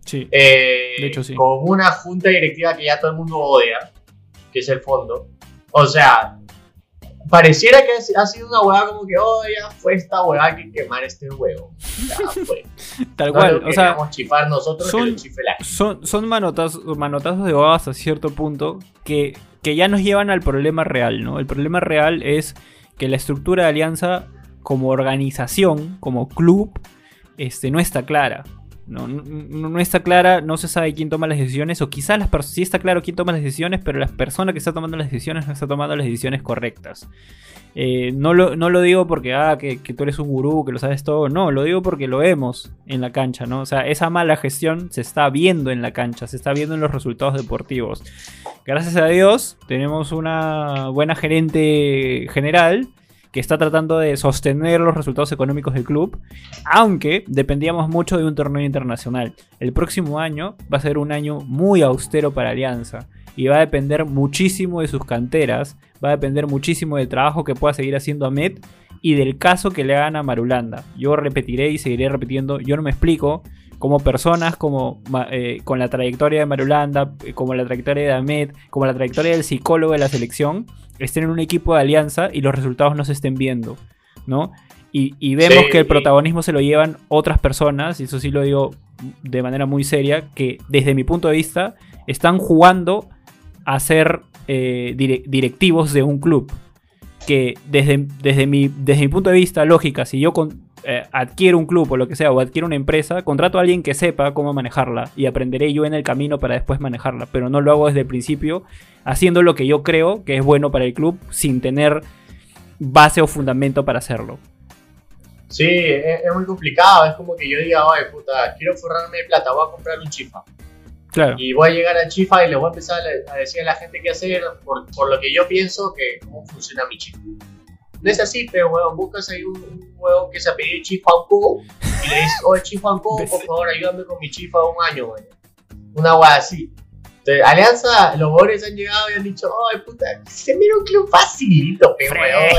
[SPEAKER 2] Sí.
[SPEAKER 1] Eh,
[SPEAKER 2] De hecho, sí.
[SPEAKER 1] Con una junta directiva que ya todo el mundo odia, que es el fondo. O sea, pareciera que ha sido una hueá como que, oh, ya fue esta hueá que quemar este huevo. Ya fue.
[SPEAKER 2] Tal
[SPEAKER 1] No
[SPEAKER 2] cual.
[SPEAKER 1] lo
[SPEAKER 2] O sea,
[SPEAKER 1] chifar nosotros,
[SPEAKER 2] son-
[SPEAKER 1] que lo
[SPEAKER 2] son, son manotazos, manotazos de babas a cierto punto que, que ya nos llevan al problema real, ¿no? El problema real es que la estructura de Alianza como organización, como club, este, no está clara. No, no, no- está clara, no se sabe quién toma las decisiones, o quizás las sí está claro quién toma las decisiones, pero la persona que está tomando las decisiones no está tomando las decisiones correctas. Eh, no, lo, no lo digo porque, ah, que, que tú eres un gurú, que lo sabes todo, no, lo digo porque lo vemos en la cancha, ¿no? O sea, esa mala gestión se está viendo en la cancha, se está viendo en los resultados deportivos. Gracias a Dios, tenemos una buena gerente general que está tratando de sostener los resultados económicos del club, aunque dependíamos mucho de un torneo internacional. El próximo año va a ser un año muy austero para Alianza y va a depender muchísimo de sus canteras, va a depender muchísimo del trabajo que pueda seguir haciendo Ahmed y del caso que le hagan a Marulanda. Yo repetiré y seguiré repitiendo, yo no me explico como personas, como eh, con la trayectoria de Marulanda, eh, como la trayectoria de Ahmed, como la trayectoria del psicólogo de la selección, estén en un equipo de alianza y los resultados no se estén viendo, ¿no? Y, y vemos
[SPEAKER 1] Sí.
[SPEAKER 2] que el protagonismo se lo llevan otras personas, y eso sí lo digo de manera muy seria, que desde mi punto de vista están jugando a ser eh, dire- directivos de un club. Que desde, desde, mi, desde mi punto de vista, lógica, si yo con- eh, adquiero un club o lo que sea, o adquiero una empresa, contrato a alguien que sepa cómo manejarla y aprenderé yo en el camino para después manejarla, pero no lo hago desde el principio, haciendo lo que yo creo que es bueno para el club sin tener base o fundamento para hacerlo.
[SPEAKER 1] Sí, es, es muy complicado. Es como que yo diga, oye, puta, quiero forrarme de plata, voy a comprar un chifa.
[SPEAKER 2] Claro.
[SPEAKER 1] Y voy a llegar al chifa y le voy a empezar a, a decir a la gente qué hacer por, por lo que yo pienso que cómo funciona mi chifa. No es así, pero weón, buscas ahí un, un huevón que se apellida Chifa Anco y le dices, oye, Chifa Anco, por favor, ayúdame con mi chifa un año, weón. Una hueá así. Entonces, Alianza, los jugadores han llegado y han dicho, ay, puta, se mira un club facilito, pe, weón.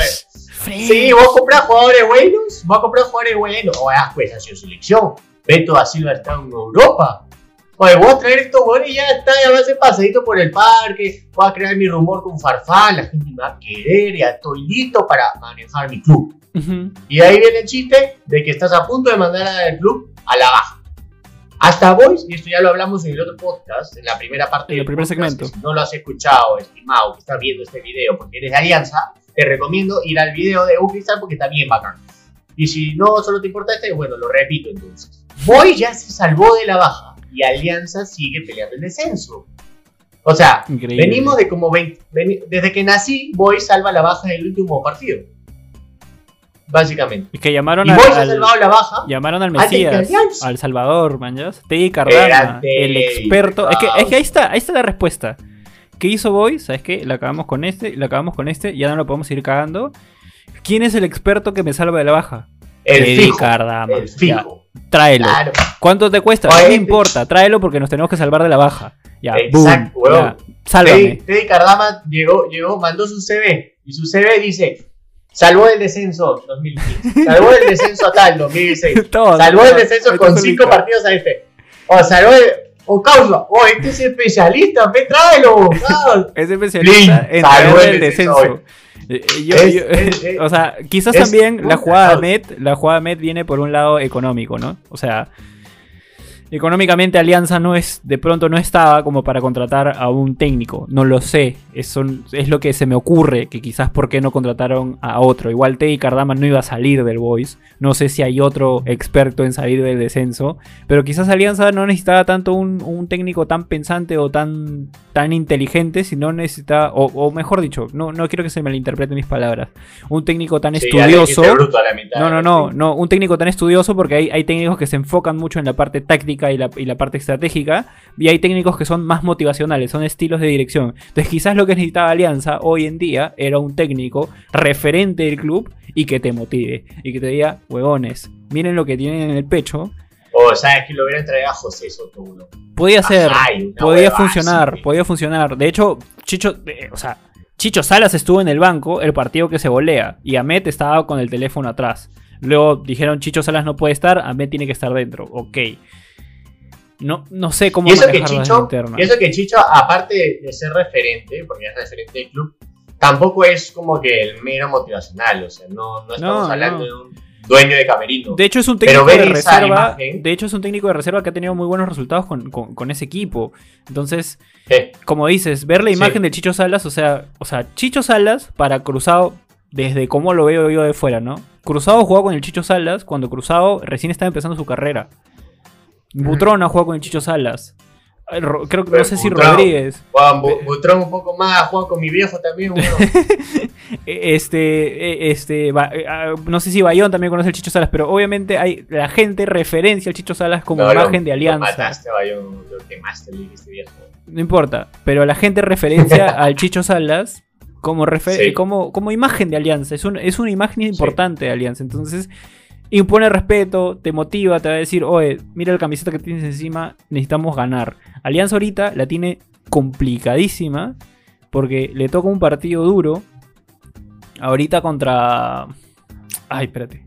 [SPEAKER 1] Sí, vos compras jugadores buenos, vos comprar jugadores buenos. O ah, pues hacia selección. Beto da Silva está en Europa. Oye, voy a traer estos jugadores y ya está, ya va a hacer pasadito por el parque. Voy a crear mi rumor con Farfán, la gente me va a querer, ya estoy listo para manejar mi club.
[SPEAKER 2] Ujú.
[SPEAKER 1] Y ahí viene el chiste de que estás a punto de mandar al club a la baja. Hasta Boys, y esto ya lo hablamos en el otro podcast, en la primera parte del
[SPEAKER 2] primer
[SPEAKER 1] podcast,
[SPEAKER 2] segmento.
[SPEAKER 1] Si no lo has escuchado, estimado, que estás viendo este video porque eres de Alianza, te recomiendo ir al video de Un Cristal porque está bien bacán. Y si no solo te importa este, bueno, lo repito entonces. Boys ya se salvó de la baja y Alianza sigue peleando el descenso. O sea,
[SPEAKER 2] Increíble.
[SPEAKER 1] venimos de como 20, veni- desde que nací, Boys salva la baja en el último partido. Básicamente.
[SPEAKER 2] Es que llamaron
[SPEAKER 1] Y
[SPEAKER 2] al,
[SPEAKER 1] Boys ha
[SPEAKER 2] al-
[SPEAKER 1] salvado la baja.
[SPEAKER 2] llamaron al Mesías, al Salvador, manjas. Teddy
[SPEAKER 1] Grande,
[SPEAKER 2] el experto. Es que, es que ahí está, ahí está la respuesta. ¿Qué hizo Boy? ¿Sabes qué? La acabamos con este, la acabamos con este, ya no lo podemos ir cagando. ¿Quién es el experto que me salva de la baja?
[SPEAKER 1] El fijo.
[SPEAKER 2] Cardama.
[SPEAKER 1] El
[SPEAKER 2] Ya,
[SPEAKER 1] fijo.
[SPEAKER 2] tráelo.
[SPEAKER 1] Claro.
[SPEAKER 2] ¿Cuánto te cuesta?
[SPEAKER 1] Oye,
[SPEAKER 2] no me
[SPEAKER 1] este-
[SPEAKER 2] importa, tráelo porque nos tenemos que salvar de la baja. Ya,
[SPEAKER 1] Exacto,
[SPEAKER 2] boom,
[SPEAKER 1] huevón.
[SPEAKER 2] ya, sálvame.
[SPEAKER 1] Teddy, Teddy Cardama llegó, llegó, mandó su CV. Y su CV dice: Salvó el descenso 2015. Salvó el descenso a tal 2016.
[SPEAKER 2] Todo,
[SPEAKER 1] Salvó el descenso con
[SPEAKER 2] es
[SPEAKER 1] cinco
[SPEAKER 2] un-
[SPEAKER 1] partidos a este. O salvó el. O causa. O este es especialista. Ve, tráelo. ah.
[SPEAKER 2] Es especialista en
[SPEAKER 1] salvó el
[SPEAKER 2] el
[SPEAKER 1] descenso
[SPEAKER 2] descenso. Eh, eh, yo-
[SPEAKER 1] Es-
[SPEAKER 2] yo-
[SPEAKER 1] es- es-
[SPEAKER 2] o sea, quizás también la jugada de
[SPEAKER 1] causa.
[SPEAKER 2] Met, la jugada Met viene por un lado económico, ¿no? O sea, económicamente Alianza no es, de pronto no estaba como para contratar a un técnico, no lo sé, es, son- es lo que se me ocurre, que quizás por qué no contrataron a otro, igual Teddy Cardama no iba a salir del Boys, no sé si hay otro experto en salir del descenso, pero quizás Alianza no necesitaba tanto un, un técnico tan pensante o tan, tan inteligente, sino necesitaba, o, o mejor dicho, no, no quiero que se me interpreten mis palabras, un técnico tan
[SPEAKER 1] Sí,
[SPEAKER 2] estudioso.
[SPEAKER 1] dijiste bruto a la mitad.
[SPEAKER 2] No, no, no, no, un técnico tan estudioso porque hay, hay técnicos que se enfocan mucho en la parte táctica y la, y la parte estratégica y hay técnicos que son más motivacionales, son estilos de dirección. Entonces quizás lo que necesitaba Alianza hoy en día era un técnico referente del club y que te motive y que te diga, huevones, miren lo que tienen en el pecho.
[SPEAKER 1] O sabes que lo hubiera traído a José Soto.
[SPEAKER 2] Podía ser,
[SPEAKER 1] Ay, una
[SPEAKER 2] podía funcionar,
[SPEAKER 1] así.
[SPEAKER 2] podía funcionar. De hecho, Chicho, eh, o sea, Chicho Salas estuvo en el banco el partido que se volea y Ahmed estaba con el teléfono atrás. Luego dijeron Chicho Salas no puede estar, Ahmed tiene que estar dentro. Ok. No, no sé cómo
[SPEAKER 1] Y eso, que Chicho, y eso que Chicho, aparte de, ser referente, porque es referente del club, tampoco es como que el mero motivacional. O sea, no, no estamos
[SPEAKER 2] No,
[SPEAKER 1] hablando
[SPEAKER 2] no.
[SPEAKER 1] de un dueño de camerino.
[SPEAKER 2] De hecho, es un técnico de reserva.
[SPEAKER 1] imagen-
[SPEAKER 2] De hecho, es un técnico de reserva que ha tenido muy buenos resultados con, con- con ese equipo. Entonces,
[SPEAKER 1] Sí.
[SPEAKER 2] como dices, ver la
[SPEAKER 1] Sí.
[SPEAKER 2] imagen de Chicho Salas, o sea, o sea, Chicho Salas para Cruzado, desde cómo lo veo yo de fuera, ¿no? Cruzado jugó con el Chicho Salas cuando Cruzado recién estaba empezando su carrera. Butrón ha jugado con el Chicho Salas. Ro- Creo que no sé si
[SPEAKER 1] Butrón.
[SPEAKER 2] Rodríguez.
[SPEAKER 1] Juan Bu- Butrón un poco más, Juan con mi viejo también. bueno.
[SPEAKER 2] Eh, Este, eh, este, eh, ah, no sé si Bayón también conoce el Chicho Salas, pero obviamente hay la gente referencia al Chicho Salas como
[SPEAKER 1] No, lo-
[SPEAKER 2] imagen de
[SPEAKER 1] Lo
[SPEAKER 2] alianza.
[SPEAKER 1] mataste, Bayón, lo quemaste, dijiste viejo.
[SPEAKER 2] No importa, pero la gente referencia al Chicho Salas como, refer-
[SPEAKER 1] Sí.
[SPEAKER 2] como, como imagen de Alianza. Es, un- es una imagen
[SPEAKER 1] Sí.
[SPEAKER 2] importante de Alianza. Entonces, impone respeto, te motiva, te va a decir, oye, mira la camiseta que tienes encima, necesitamos ganar. Alianza ahorita la tiene complicadísima porque le toca un partido duro. Ahorita contra... Ay, espérate.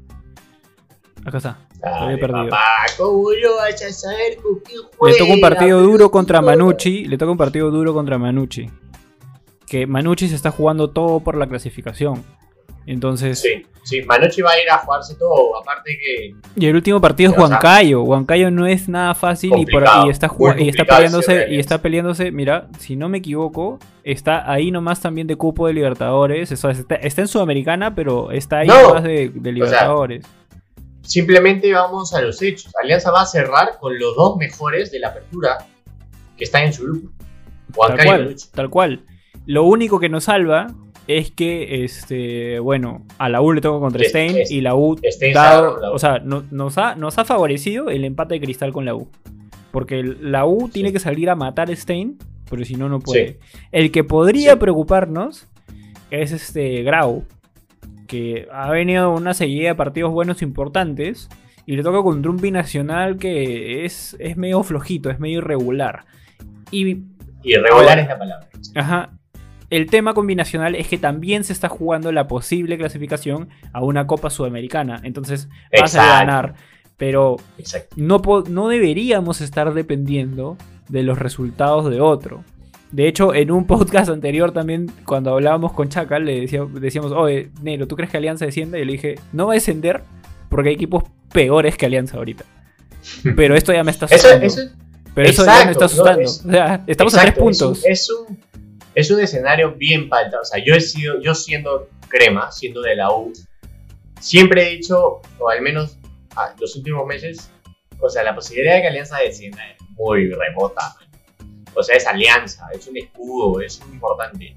[SPEAKER 2] Acá está.
[SPEAKER 1] Dale,
[SPEAKER 2] perdido.
[SPEAKER 1] papá, ¿cómo no vas a saber con quién juega?
[SPEAKER 2] Le toca un partido duro contra? Manucci. Le toca un partido duro contra Manucci. Que Manucci se está jugando todo por la clasificación. Entonces.
[SPEAKER 1] Sí, sí, Manucci va a ir a jugarse todo, aparte que
[SPEAKER 2] Y el último partido es
[SPEAKER 1] O sea,
[SPEAKER 2] Huancayo. Huancayo no es nada fácil y, por, y está, y está peleándose. Y está peleándose. Mira, si no me equivoco, está ahí nomás también de cupo de Libertadores. Eso está, está en Sudamericana, pero está ahí
[SPEAKER 1] No,
[SPEAKER 2] nomás de, de Libertadores.
[SPEAKER 1] simplemente vamos a los hechos. Alianza va a cerrar con los dos mejores de la apertura que están en su grupo.
[SPEAKER 2] Tal
[SPEAKER 1] Huancayo y
[SPEAKER 2] cual, tal cual. Lo único que nos salva es que, este, bueno, a la U le toca contra Stein y la U, dado-
[SPEAKER 1] la U.
[SPEAKER 2] o sea, no- nos, ha, nos ha favorecido el empate de Cristal con la U. Porque la U tiene que salir a matar a Stein, pero si no, no puede. El que podría
[SPEAKER 1] Sí.
[SPEAKER 2] preocuparnos es este Grau, que ha venido una seguida de partidos buenos importantes y le toca contra un binacional que es, es medio flojito, es medio irregular. Y
[SPEAKER 1] Irregular es la palabra.
[SPEAKER 2] Ajá. El tema combinacional es que también se está jugando la posible clasificación a una Copa Sudamericana. Entonces vas a ganar. Pero no, no deberíamos estar dependiendo de los resultados de otro. De hecho, en un podcast anterior también, cuando hablábamos con Chacal, le decía- decíamos, oye, Nero, ¿tú crees que Alianza descienda? Y le dije, no va a descender porque hay equipos peores que Alianza ahorita. Pero esto ya me está asustando.
[SPEAKER 1] eso,
[SPEAKER 2] Pero eso ya me está
[SPEAKER 1] no,
[SPEAKER 2] asustando.
[SPEAKER 1] es-
[SPEAKER 2] o sea, estamos
[SPEAKER 1] exacto,
[SPEAKER 2] a tres puntos.
[SPEAKER 1] Es un, es un, es un escenario bien palta. O sea, yo he sido, yo siendo crema, siendo de la U, siempre he dicho, o al menos ah, los últimos meses, o sea, la posibilidad de que Alianza descienda es muy remota. man. O sea, es alianza, es un escudo, es muy importante.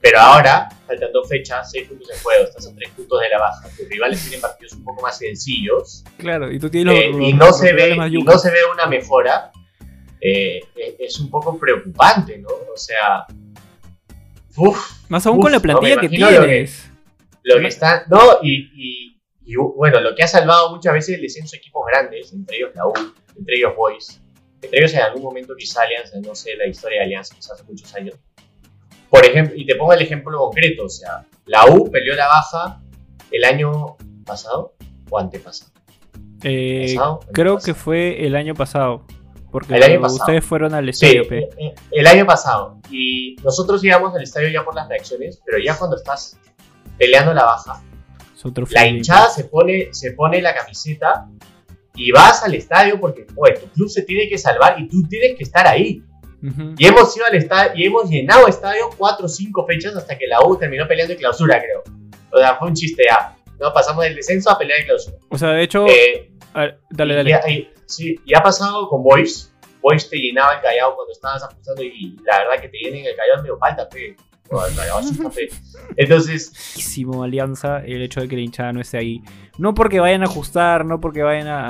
[SPEAKER 1] Pero ahora, faltan dos fechas, seis puntos en juego, estás a tres puntos de la baja. Tus rivales tienen partidos un poco más sencillos
[SPEAKER 2] Claro, y tú tienes
[SPEAKER 1] eh,
[SPEAKER 2] los-
[SPEAKER 1] y no
[SPEAKER 2] los
[SPEAKER 1] se ve y no se ve una mejora eh, es un poco preocupante no o sea uf,
[SPEAKER 2] Más aún
[SPEAKER 1] uf,
[SPEAKER 2] con la plantilla que
[SPEAKER 1] imagino lo que-
[SPEAKER 2] tienes.
[SPEAKER 1] lo que está no y, y- y, bueno lo que ha salvado muchas veces el descenso de equipos grandes entre ellos la U entre ellos Boys entre ellos en algún momento quizá Alianza no sé la historia de Alianza quizás hace muchos años por ejemplo y te pongo el ejemplo concreto o sea la U peleó la baja el año pasado o antepasado
[SPEAKER 2] Eh,
[SPEAKER 1] ¿Pasado? ¿El
[SPEAKER 2] creo
[SPEAKER 1] pasado?
[SPEAKER 2] que fue el año pasado. Porque
[SPEAKER 1] El año pasado.
[SPEAKER 2] ustedes fueron al
[SPEAKER 1] Sí,
[SPEAKER 2] estadio,
[SPEAKER 1] eh, el año pasado. Y nosotros íbamos al estadio ya por las reacciones, pero ya cuando estás peleando la baja, la hinchada se pone, se pone la camiseta y vas al estadio porque oye, tu club se tiene que salvar y tú tienes que estar ahí.
[SPEAKER 2] Ujú.
[SPEAKER 1] Y hemos ido al estadio y hemos llenado estadio cuatro o cinco fechas hasta que la U terminó peleando en clausura, creo. O sea, fue un chiste ya. No, pasamos del descenso a pelear en clausura.
[SPEAKER 2] O sea, de hecho.
[SPEAKER 1] Eh,
[SPEAKER 2] a ver, dale,
[SPEAKER 1] y
[SPEAKER 2] dale.
[SPEAKER 1] ya- y- sí, y ha pasado con Boys. Boys te llenaba el callao cuando estabas ajustando y la verdad que te llenen el callao es medio falta, pe. Entonces,
[SPEAKER 2] Muchísimo Alianza el hecho de que la hinchada no esté ahí. No porque vayan a ajustar, no porque vayan a,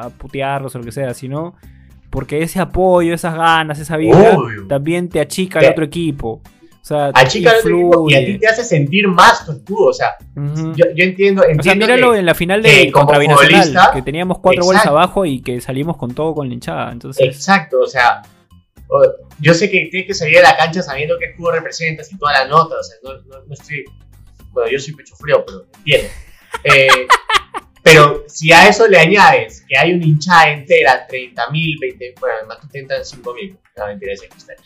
[SPEAKER 2] a- a putearlos o lo que sea, sino porque ese apoyo, esas ganas, esa vida
[SPEAKER 1] Obvio.
[SPEAKER 2] también te achica al otro equipo. O sea,
[SPEAKER 1] achica equipo y a ti te hace sentir más tu escudo. O sea, yo, yo entiendo,
[SPEAKER 2] O sea,
[SPEAKER 1] entiendo
[SPEAKER 2] míralo
[SPEAKER 1] que-
[SPEAKER 2] en la final de
[SPEAKER 1] como
[SPEAKER 2] contra Binacional, que teníamos cuatro goles abajo y que salimos con todo con la hinchada. Entonces,
[SPEAKER 1] Exacto, o sea, yo sé que tienes que salir de la cancha sabiendo qué escudo representas y toda la nota, o sea, no, no, no estoy, bueno, yo soy pecho frío, pero entiendo. Eh, pero si a eso le añades que hay una hinchada entera, 30.000, 20, bueno, además tú tentan 5.000, no mentira, cristal.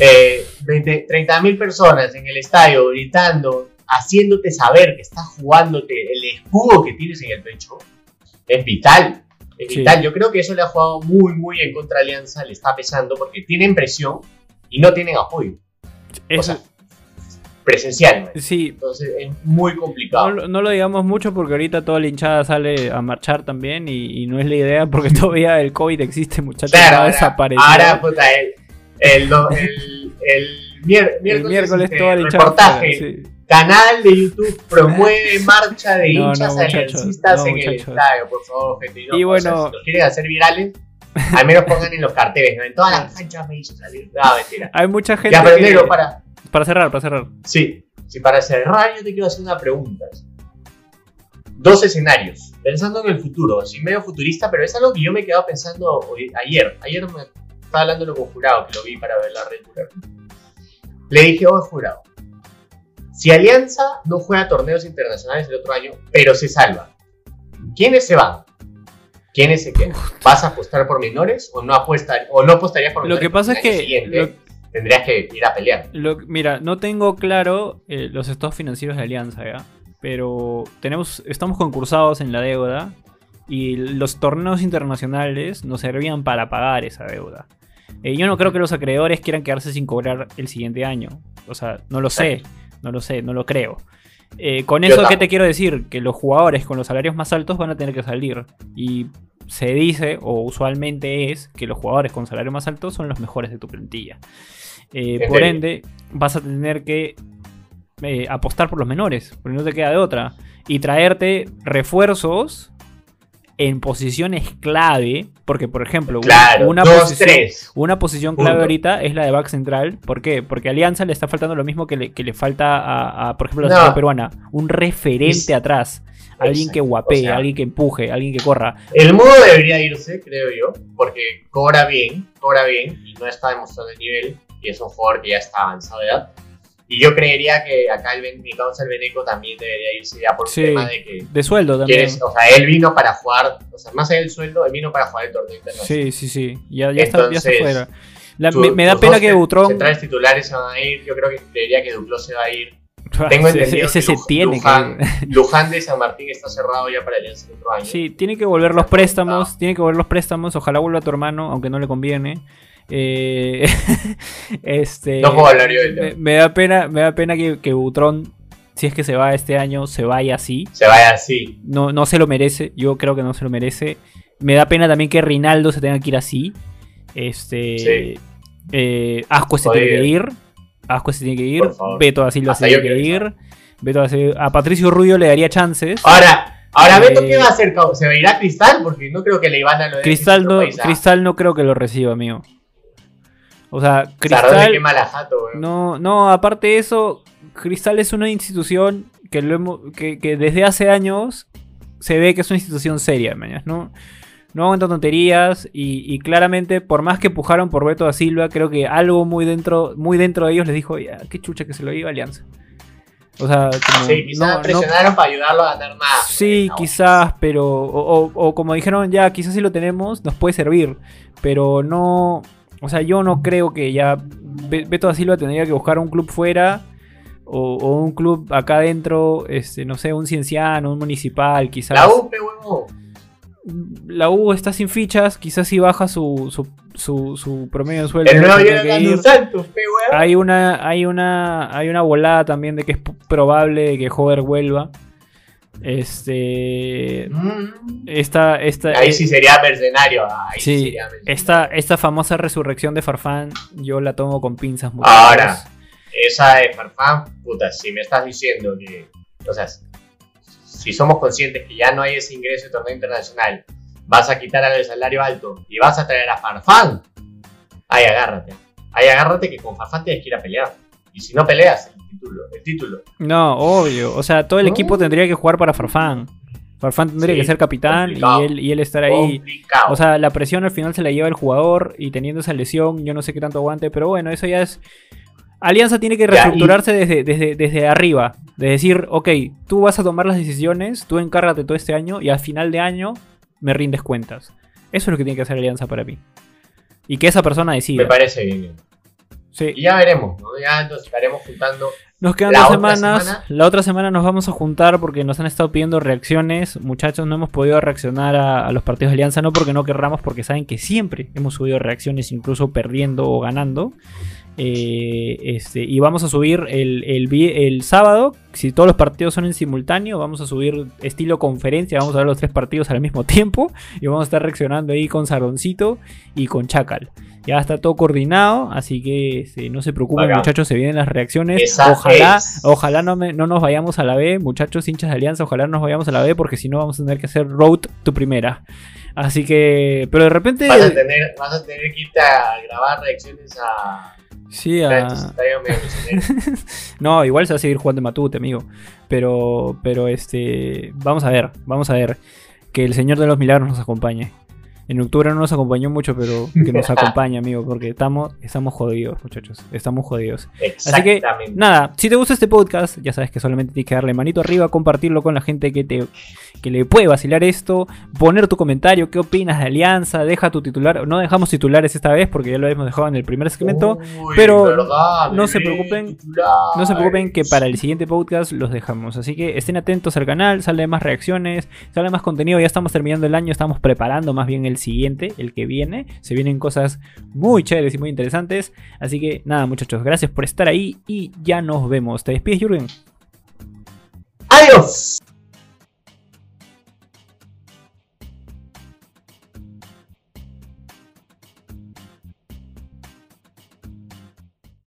[SPEAKER 1] Eh, 20, 30.000 personas en el estadio gritando, haciéndote saber que estás jugándote el escudo que tienes en el pecho, es vital. Es
[SPEAKER 2] Sí.
[SPEAKER 1] vital. Yo creo que eso le ha jugado muy, muy en contra Alianza, le está pesando porque tienen presión y no tienen apoyo. O sea, presencial. ¿no?
[SPEAKER 2] sí,
[SPEAKER 1] Entonces es muy complicado.
[SPEAKER 2] no, lo- no lo digamos mucho porque ahorita toda la hinchada sale a marchar también y, y no es la idea porque todavía el COVID existe, muchachos.
[SPEAKER 1] Claro,
[SPEAKER 2] no
[SPEAKER 1] ahora,
[SPEAKER 2] desaparecido.
[SPEAKER 1] ahora, puta, el, el, el, el miércoles,
[SPEAKER 2] el miércoles
[SPEAKER 1] este,
[SPEAKER 2] toda la hinchada.
[SPEAKER 1] reportaje.
[SPEAKER 2] sí.
[SPEAKER 1] Canal de YouTube promueve marcha de
[SPEAKER 2] No, no,
[SPEAKER 1] hinchas
[SPEAKER 2] muchachos,
[SPEAKER 1] aliancistas
[SPEAKER 2] no,
[SPEAKER 1] en el estadio, por favor, gente. Y, no,
[SPEAKER 2] Y
[SPEAKER 1] o sea,
[SPEAKER 2] bueno-
[SPEAKER 1] si los quieren hacer virales, al menos pongan en los carteles, ¿no? En todas las canchas me hizo salir. No, mentira.
[SPEAKER 2] Hay mucha gente.
[SPEAKER 1] Ya, pero
[SPEAKER 2] que-
[SPEAKER 1] para.
[SPEAKER 2] Para cerrar, para cerrar.
[SPEAKER 1] Sí, sí, para cerrar, yo te quiero hacer una pregunta. Dos escenarios, pensando en el futuro, así medio futurista, pero es algo que yo me he quedado pensando hoy- ayer. Ayer me estaba hablando con Jurado, que lo vi para ver la red Bull. Le dije, oye, Jurado, si Alianza no juega torneos internacionales el otro año, pero se salva, ¿quiénes se van? ¿Quiénes se quedan? ¿Vas a apostar por menores o no apostar o no apostarías por
[SPEAKER 2] Lo
[SPEAKER 1] menores?
[SPEAKER 2] que pasa es que lo-
[SPEAKER 1] tendrías que ir a pelear.
[SPEAKER 2] Lo- mira, no tengo claro eh, los estados financieros de Alianza, ¿ya? Pero tenemos, estamos concursados en la deuda y los torneos internacionales nos servían para pagar esa deuda. Eh, yo no creo que los acreedores quieran quedarse sin cobrar el siguiente año. O sea, no lo sé, no lo sé, no lo creo. Eh, con eso, ¿qué te quiero decir? Que los jugadores con los salarios más altos van a tener que salir. Y se dice, o usualmente es, que los jugadores con salario más alto son los mejores de tu plantilla. Eh, por ende, vas a tener que eh, apostar por los menores, porque no te queda de otra. Y traerte refuerzos en posiciones clave, porque por ejemplo, una-
[SPEAKER 1] Claro,
[SPEAKER 2] una,
[SPEAKER 1] dos,
[SPEAKER 2] posición,
[SPEAKER 1] tres.
[SPEAKER 2] una posición clave ahorita es la de back central. ¿Por qué? Porque a Alianza le está faltando lo mismo que le, que le falta a, a, por ejemplo, la
[SPEAKER 1] No.
[SPEAKER 2] peruana. Un referente atrás. Alguien que guapee,
[SPEAKER 1] o sea-
[SPEAKER 2] alguien que empuje, alguien que corra.
[SPEAKER 1] El mudo debería irse, creo yo, porque cobra bien, cobra bien y no está demostrando el nivel y es un jugador que ya está avanzado de edad. Y yo creería que acá el, mi causa el Beneco también debería irse ya por
[SPEAKER 2] Sí.
[SPEAKER 1] el tema de que
[SPEAKER 2] De sueldo también.
[SPEAKER 1] quieres, o sea, él vino para jugar, o sea, más allá del sueldo, él vino para jugar el torneo internacional.
[SPEAKER 2] Sí, sí, sí. Ya, ya está, ya está
[SPEAKER 1] Entonces,
[SPEAKER 2] fuera. La-
[SPEAKER 1] Tu-
[SPEAKER 2] me, me da pena que Butrón.
[SPEAKER 1] Centrales titulares se van a ir, yo creo que creería que Duclos se va a ir. Tengo
[SPEAKER 2] ese
[SPEAKER 1] entendido
[SPEAKER 2] ese
[SPEAKER 1] que
[SPEAKER 2] se tiene
[SPEAKER 1] Luján,
[SPEAKER 2] que.
[SPEAKER 1] Luján de San Martín está cerrado ya para el otro año.
[SPEAKER 2] Sí, tiene que volver los préstamos. Tiene que volver los préstamos. Ojalá vuelva tu hermano, aunque no le conviene. Eh, este.
[SPEAKER 1] No puedo hablar yo
[SPEAKER 2] me, me da pena, me da pena que, que Butrón, si es que se va este año, se vaya así.
[SPEAKER 1] Se vaya así.
[SPEAKER 2] No, no se lo merece. Yo creo que no se lo merece. Me da pena también que Rinaldo se tenga que ir así. Este.
[SPEAKER 1] Sí.
[SPEAKER 2] eh, Ascue se tiene que ir. Ascue se tiene que ir. Beto da Silva se tiene que ir. Beto da Silva- a Patricio Rubio le daría chances.
[SPEAKER 1] Ahora, ahora Beto,
[SPEAKER 2] Eh,
[SPEAKER 1] ¿qué va a hacer? ¿Se va a ir a Cristal? Porque no creo que le iban a lo de
[SPEAKER 2] Cristal no. Cristal no creo que lo reciba, amigo. O sea, Cristal.
[SPEAKER 1] jato.
[SPEAKER 2] No, no, aparte de eso, Cristal es una institución que, lo hemos- que, que desde hace años se ve que es una institución seria, mañas, ¿no? No aguanta tonterías y, y claramente, por más que pujaron por Beto da Silva, creo que algo muy dentro, muy dentro de ellos les dijo, ya, qué chucha que se lo iba Alianza. O sea, como,
[SPEAKER 1] Sí, quizás
[SPEAKER 2] no- no-
[SPEAKER 1] presionaron para ayudarlo a ganar más.
[SPEAKER 2] Sí,
[SPEAKER 1] No.
[SPEAKER 2] quizás, pero. O, o- o como dijeron, ya, quizás si lo tenemos, nos puede servir. Pero no. O sea, yo no creo que ya. Be- Beto da Silva tendría que buscar un club fuera. O, o un club acá adentro. Este, no sé, un cienciano, un municipal, quizás.
[SPEAKER 1] La UP, huevo.
[SPEAKER 2] La U está sin fichas, quizás si baja su, su, su, su promedio de sueldo.
[SPEAKER 1] Ganando
[SPEAKER 2] ir.
[SPEAKER 1] Santos.
[SPEAKER 2] Hay una, hay una, hay una volada también de que es probable que Joder vuelva. Este,
[SPEAKER 1] Mm.
[SPEAKER 2] esta, esta,
[SPEAKER 1] Ahí
[SPEAKER 2] eh,
[SPEAKER 1] sí sería mercenario. Ahí sí,
[SPEAKER 2] sí,
[SPEAKER 1] sería mercenario.
[SPEAKER 2] esta, esta famosa resurrección de Farfán, yo la tomo con pinzas.
[SPEAKER 1] Ahora.
[SPEAKER 2] muchachos.
[SPEAKER 1] Esa de Farfán, puta, si me estás diciendo que. O sea, si somos conscientes que ya no hay ese ingreso de torneo internacional, vas a quitar al salario alto y vas a traer a Farfán, ahí agárrate. Ahí agárrate que con Farfán tienes que ir a pelear. Y si no peleas, el título. El título.
[SPEAKER 2] No, obvio. O sea, todo el
[SPEAKER 1] No.
[SPEAKER 2] equipo tendría que jugar para Farfán. Farfán tendría
[SPEAKER 1] Sí,
[SPEAKER 2] que ser capitán y él, y él estar ahí.
[SPEAKER 1] Complicado.
[SPEAKER 2] O sea, la presión al final se la lleva el jugador y teniendo esa lesión, yo no sé qué tanto aguante, pero bueno, eso ya es. Alianza tiene que
[SPEAKER 1] Ya, y-
[SPEAKER 2] reestructurarse desde, desde, desde arriba. De decir, ok, tú vas a tomar las decisiones, tú encárgate todo este año y al final de año me rindes cuentas. Eso es lo que tiene que hacer Alianza para mí. Y que esa persona
[SPEAKER 1] me
[SPEAKER 2] decida.
[SPEAKER 1] parece bien.
[SPEAKER 2] Sí.
[SPEAKER 1] Y ya veremos, ¿no? Ya entonces estaremos juntando.
[SPEAKER 2] Nos quedan dos semanas.
[SPEAKER 1] semana-
[SPEAKER 2] La otra semana nos vamos a juntar porque nos han estado pidiendo reacciones. Muchachos, no hemos podido reaccionar a, a los partidos de Alianza, no porque no querramos, porque saben que siempre hemos subido reacciones, incluso perdiendo o ganando. Eh, este, y vamos a subir el, el, el sábado, si todos los partidos son en simultáneo, vamos a subir estilo conferencia, vamos a ver los tres partidos al mismo tiempo y vamos a estar reaccionando ahí con Sardoncito y con Chacal. Ya está todo coordinado, así que este, no se preocupen muchachos, se vienen las reacciones.
[SPEAKER 1] Esa
[SPEAKER 2] ojalá
[SPEAKER 1] es.
[SPEAKER 2] ojalá no, me- no nos vayamos a la B, muchachos hinchas de Alianza, ojalá no nos vayamos a la B porque si no vamos a tener que hacer road tu primera. Así que, pero de repente...
[SPEAKER 1] Vas a tener, vas a tener que irte a grabar reacciones a.
[SPEAKER 2] Sí,
[SPEAKER 1] a.
[SPEAKER 2] No, igual se va a seguir jugando Matute, amigo. Pero, pero este, vamos a ver, vamos a ver. Que el Señor de los Milagros nos acompañe. En octubre no nos acompañó mucho, pero que nos acompañe, amigo, porque estamos, estamos jodidos, muchachos. Estamos jodidos. Así que, nada, si te gusta este podcast, ya sabes que solamente tienes que darle manito arriba, compartirlo con la gente que te que le puede vacilar esto, poner tu comentario, qué opinas de Alianza, deja tu titular. No dejamos titulares esta vez porque ya lo hemos dejado en el primer segmento.
[SPEAKER 1] Uy,
[SPEAKER 2] pero
[SPEAKER 1] verdad,
[SPEAKER 2] no se preocupen. No se preocupen que para el siguiente podcast los dejamos. Así que estén atentos al canal, sale más reacciones, sale más contenido. Ya estamos terminando el año, estamos preparando más bien el siguiente, el que viene. Se vienen cosas muy chéveres y muy interesantes. Así que nada, muchachos, gracias por estar ahí y ya nos vemos. ¿Te despides, Jürgen?
[SPEAKER 1] Adiós.